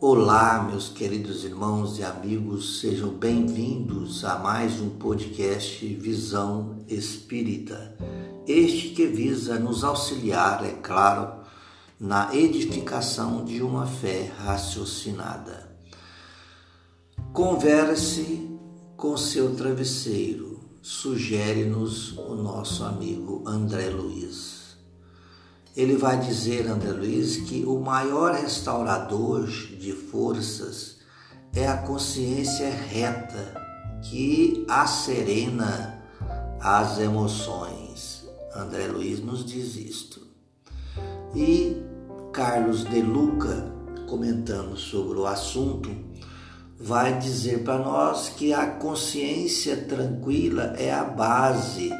Olá, meus queridos irmãos e amigos, sejam bem-vindos a mais um podcast Visão Espírita. Este que visa nos auxiliar, é claro, na edificação de uma fé raciocinada. Converse com seu travesseiro, sugere-nos o nosso amigo André Luiz ele vai dizer, André Luiz, que o maior restaurador de forças é a consciência reta que acerena as emoções. André Luiz nos diz isto. E Carlos de Luca, comentando sobre o assunto, vai dizer para nós que a consciência tranquila é a base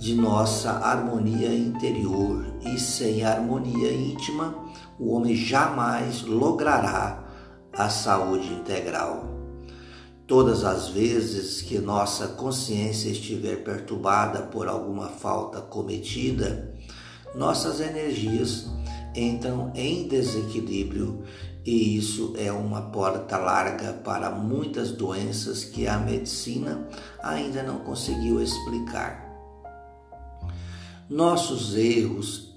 de nossa harmonia interior e sem harmonia íntima, o homem jamais logrará a saúde integral. Todas as vezes que nossa consciência estiver perturbada por alguma falta cometida, nossas energias entram em desequilíbrio e isso é uma porta larga para muitas doenças que a medicina ainda não conseguiu explicar nossos erros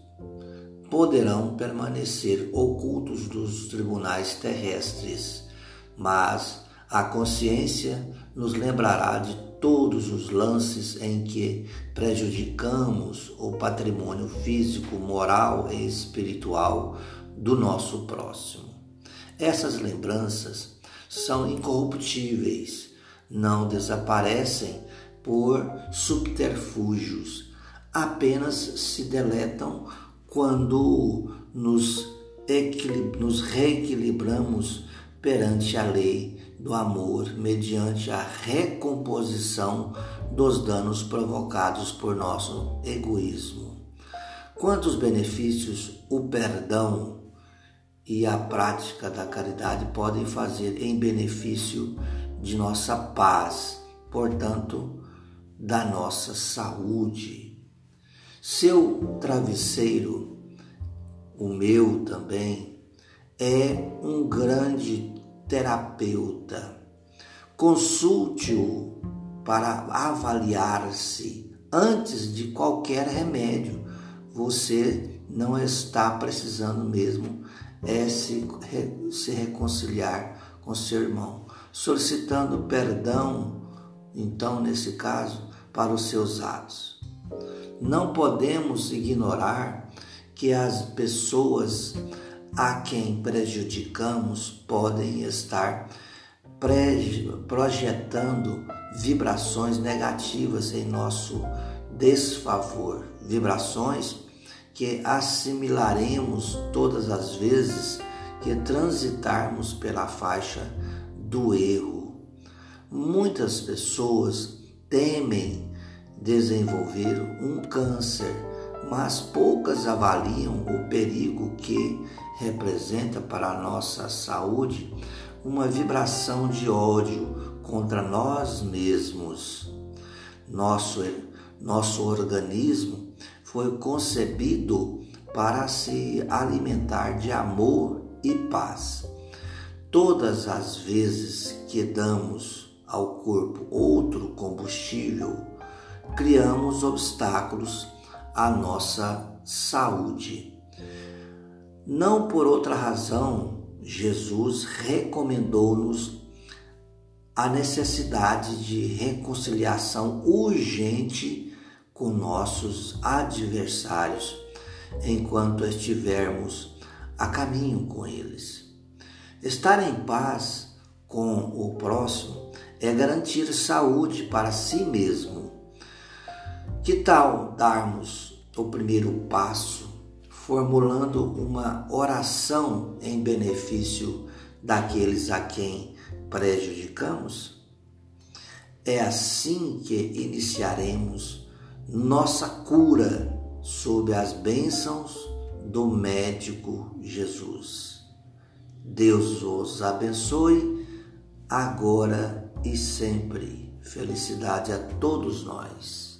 poderão permanecer ocultos dos tribunais terrestres, mas a consciência nos lembrará de todos os lances em que prejudicamos o patrimônio físico, moral e espiritual do nosso próximo. Essas lembranças são incorruptíveis, não desaparecem por subterfúgios apenas se deletam quando nos, nos reequilibramos perante a lei do amor, mediante a recomposição dos danos provocados por nosso egoísmo. Quantos benefícios o perdão e a prática da caridade podem fazer em benefício de nossa paz, portanto, da nossa saúde. Seu travesseiro, o meu também, é um grande terapeuta. Consulte-o para avaliar-se antes de qualquer remédio. Você não está precisando mesmo é se, se reconciliar com seu irmão, solicitando perdão, então, nesse caso, para os seus atos. Não podemos ignorar que as pessoas a quem prejudicamos podem estar projetando vibrações negativas em nosso desfavor, vibrações que assimilaremos todas as vezes que transitarmos pela faixa do erro. Muitas pessoas temem desenvolver um câncer, mas poucas avaliam o perigo que representa para a nossa saúde uma vibração de ódio contra nós mesmos. Nosso, nosso organismo foi concebido para se alimentar de amor e paz. Todas as vezes que damos ao corpo outro combustível, criamos obstáculos à nossa saúde. Não por outra razão, Jesus recomendou-nos a necessidade de reconciliação urgente com nossos adversários enquanto estivermos a caminho com eles. Estar em paz com o próximo é garantir saúde para si mesmo que tal darmos o primeiro passo formulando uma oração em benefício daqueles a quem prejudicamos? É assim que iniciaremos nossa cura sob as bênçãos do médico Jesus. Deus os abençoe agora e sempre. Felicidade a todos nós.